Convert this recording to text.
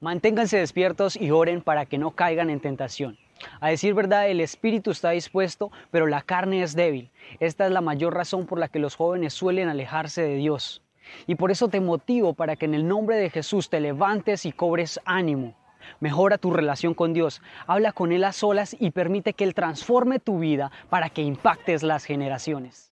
Manténganse despiertos y oren para que no caigan en tentación. A decir verdad, el espíritu está dispuesto, pero la carne es débil. Esta es la mayor razón por la que los jóvenes suelen alejarse de Dios. Y por eso te motivo para que en el nombre de Jesús te levantes y cobres ánimo. Mejora tu relación con Dios, habla con Él a solas y permite que Él transforme tu vida para que impactes las generaciones.